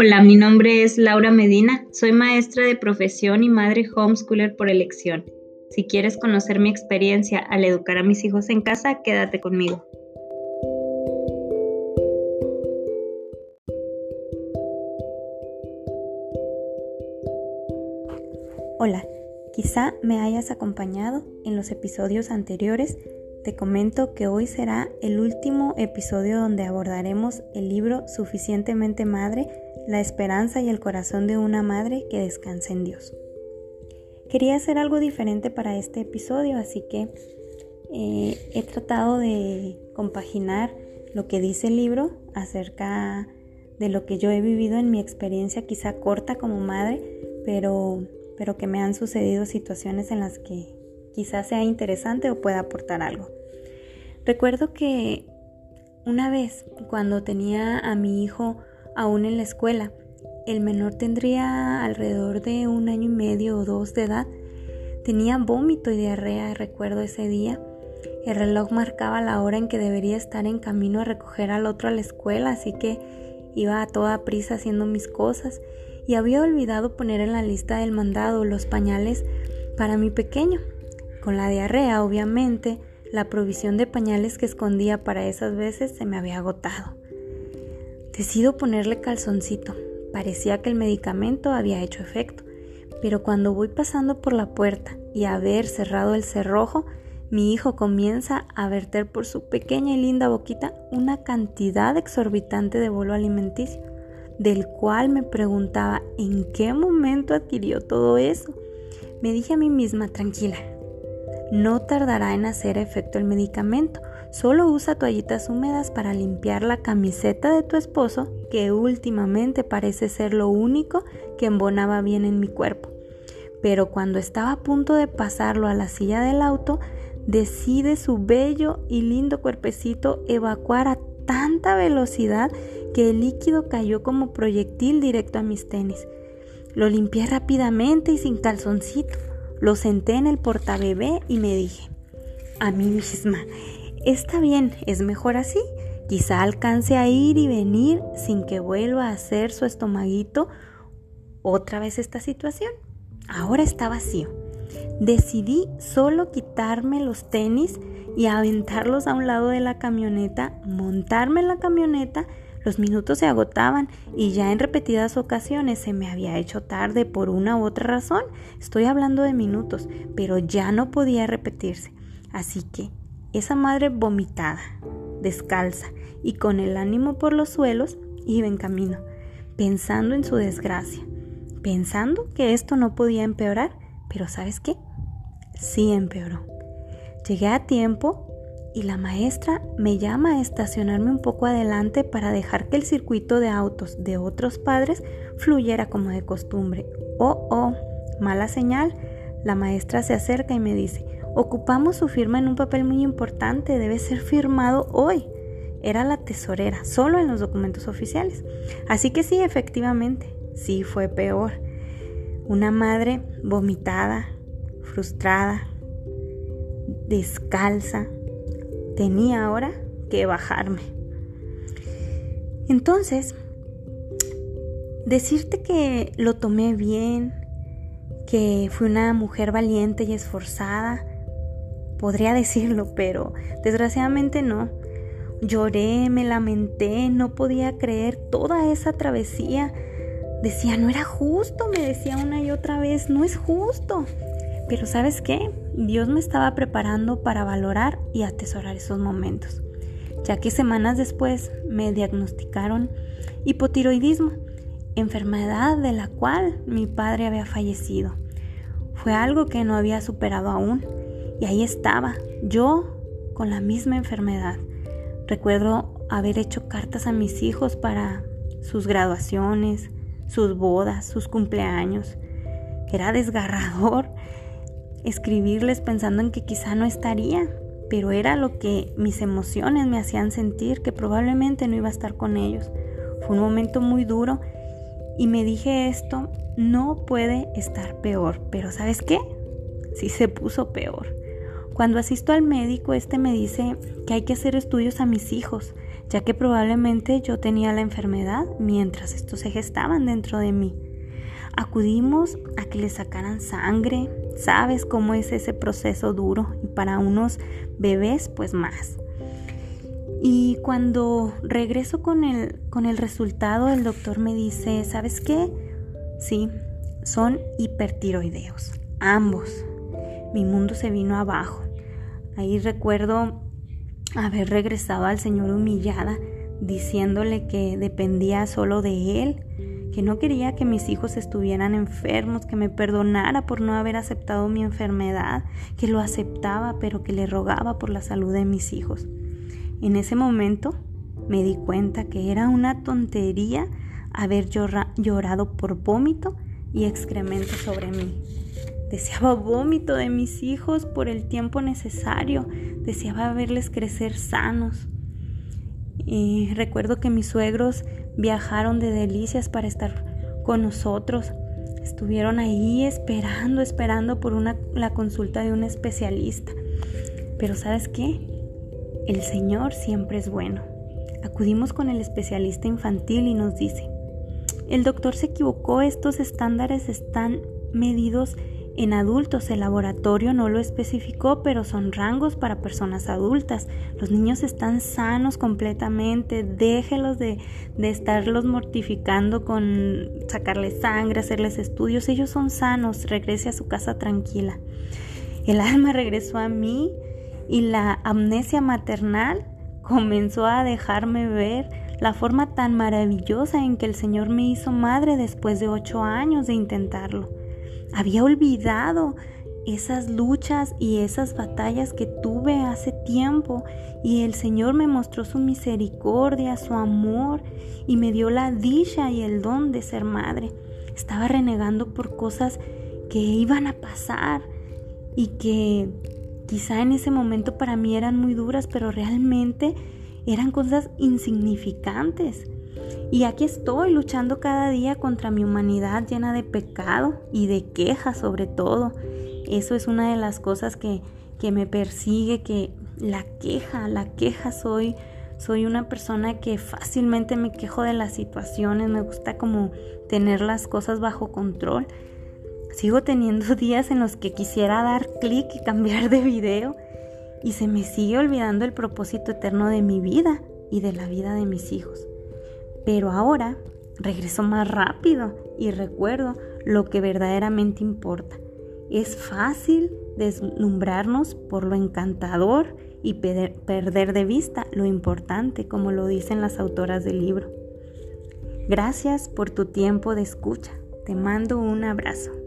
Hola, mi nombre es Laura Medina, soy maestra de profesión y madre homeschooler por elección. Si quieres conocer mi experiencia al educar a mis hijos en casa, quédate conmigo. Hola, quizá me hayas acompañado en los episodios anteriores. Te comento que hoy será el último episodio donde abordaremos el libro Suficientemente Madre, la esperanza y el corazón de una madre que descansa en Dios. Quería hacer algo diferente para este episodio, así que eh, he tratado de compaginar lo que dice el libro acerca de lo que yo he vivido en mi experiencia quizá corta como madre, pero pero que me han sucedido situaciones en las que quizás sea interesante o pueda aportar algo. Recuerdo que una vez, cuando tenía a mi hijo aún en la escuela, el menor tendría alrededor de un año y medio o dos de edad, tenía vómito y diarrea, recuerdo ese día. El reloj marcaba la hora en que debería estar en camino a recoger al otro a la escuela, así que iba a toda prisa haciendo mis cosas y había olvidado poner en la lista del mandado los pañales para mi pequeño. Con la diarrea, obviamente, la provisión de pañales que escondía para esas veces se me había agotado. Decido ponerle calzoncito. Parecía que el medicamento había hecho efecto, pero cuando voy pasando por la puerta y haber cerrado el cerrojo, mi hijo comienza a verter por su pequeña y linda boquita una cantidad exorbitante de bolo alimenticio del cual me preguntaba en qué momento adquirió todo eso. Me dije a mí misma, tranquila, no tardará en hacer efecto el medicamento, solo usa toallitas húmedas para limpiar la camiseta de tu esposo, que últimamente parece ser lo único que embonaba bien en mi cuerpo. Pero cuando estaba a punto de pasarlo a la silla del auto, decide su bello y lindo cuerpecito evacuar a tanta velocidad que el líquido cayó como proyectil directo a mis tenis. Lo limpié rápidamente y sin calzoncito. Lo senté en el portabebé y me dije a mí misma, está bien, es mejor así. Quizá alcance a ir y venir sin que vuelva a hacer su estomaguito otra vez esta situación. Ahora está vacío. Decidí solo quitarme los tenis y aventarlos a un lado de la camioneta, montarme en la camioneta los minutos se agotaban y ya en repetidas ocasiones se me había hecho tarde por una u otra razón. Estoy hablando de minutos, pero ya no podía repetirse. Así que esa madre vomitada, descalza y con el ánimo por los suelos, iba en camino, pensando en su desgracia, pensando que esto no podía empeorar, pero ¿sabes qué? Sí empeoró. Llegué a tiempo y la maestra me llama a estacionarme un poco adelante para dejar que el circuito de autos de otros padres fluyera como de costumbre. Oh, oh, mala señal. La maestra se acerca y me dice, ocupamos su firma en un papel muy importante, debe ser firmado hoy. Era la tesorera, solo en los documentos oficiales. Así que sí, efectivamente, sí fue peor. Una madre vomitada, frustrada, descalza, tenía ahora que bajarme. Entonces, decirte que lo tomé bien, que fui una mujer valiente y esforzada, podría decirlo, pero desgraciadamente no. Lloré, me lamenté, no podía creer toda esa travesía. Decía, no era justo, me decía una y otra vez, no es justo. Pero sabes qué? Dios me estaba preparando para valorar y atesorar esos momentos, ya que semanas después me diagnosticaron hipotiroidismo, enfermedad de la cual mi padre había fallecido. Fue algo que no había superado aún y ahí estaba, yo con la misma enfermedad. Recuerdo haber hecho cartas a mis hijos para sus graduaciones, sus bodas, sus cumpleaños. Era desgarrador escribirles pensando en que quizá no estaría, pero era lo que mis emociones me hacían sentir que probablemente no iba a estar con ellos. Fue un momento muy duro y me dije esto, no puede estar peor, pero ¿sabes qué? Sí se puso peor. Cuando asisto al médico, este me dice que hay que hacer estudios a mis hijos, ya que probablemente yo tenía la enfermedad mientras estos se gestaban dentro de mí. Acudimos a que le sacaran sangre, sabes cómo es ese proceso duro y para unos bebés pues más. Y cuando regreso con el, con el resultado, el doctor me dice, ¿sabes qué? Sí, son hipertiroideos, ambos. Mi mundo se vino abajo. Ahí recuerdo haber regresado al Señor humillada, diciéndole que dependía solo de Él, que no quería que mis hijos estuvieran enfermos, que me perdonara por no haber aceptado mi enfermedad, que lo aceptaba, pero que le rogaba por la salud de mis hijos. En ese momento me di cuenta que era una tontería haber llorado por vómito y excremento sobre mí. Deseaba vómito de mis hijos por el tiempo necesario, deseaba verles crecer sanos. Y recuerdo que mis suegros viajaron de delicias para estar con nosotros. Estuvieron ahí esperando, esperando por una, la consulta de un especialista. Pero ¿sabes qué? El Señor siempre es bueno. Acudimos con el especialista infantil y nos dice, el doctor se equivocó, estos estándares están medidos en adultos. El laboratorio no lo especificó, pero son rangos para personas adultas. Los niños están sanos completamente. Déjelos de, de estarlos mortificando con sacarles sangre, hacerles estudios. Ellos son sanos. Regrese a su casa tranquila. El alma regresó a mí y la amnesia maternal comenzó a dejarme ver la forma tan maravillosa en que el Señor me hizo madre después de ocho años de intentarlo. Había olvidado esas luchas y esas batallas que tuve hace tiempo y el Señor me mostró su misericordia, su amor y me dio la dicha y el don de ser madre. Estaba renegando por cosas que iban a pasar y que Quizá en ese momento para mí eran muy duras, pero realmente eran cosas insignificantes. Y aquí estoy luchando cada día contra mi humanidad llena de pecado y de quejas sobre todo. Eso es una de las cosas que, que me persigue, que la queja, la queja soy, soy una persona que fácilmente me quejo de las situaciones, me gusta como tener las cosas bajo control. Sigo teniendo días en los que quisiera dar clic y cambiar de video y se me sigue olvidando el propósito eterno de mi vida y de la vida de mis hijos. Pero ahora regreso más rápido y recuerdo lo que verdaderamente importa. Es fácil deslumbrarnos por lo encantador y perder de vista lo importante, como lo dicen las autoras del libro. Gracias por tu tiempo de escucha. Te mando un abrazo.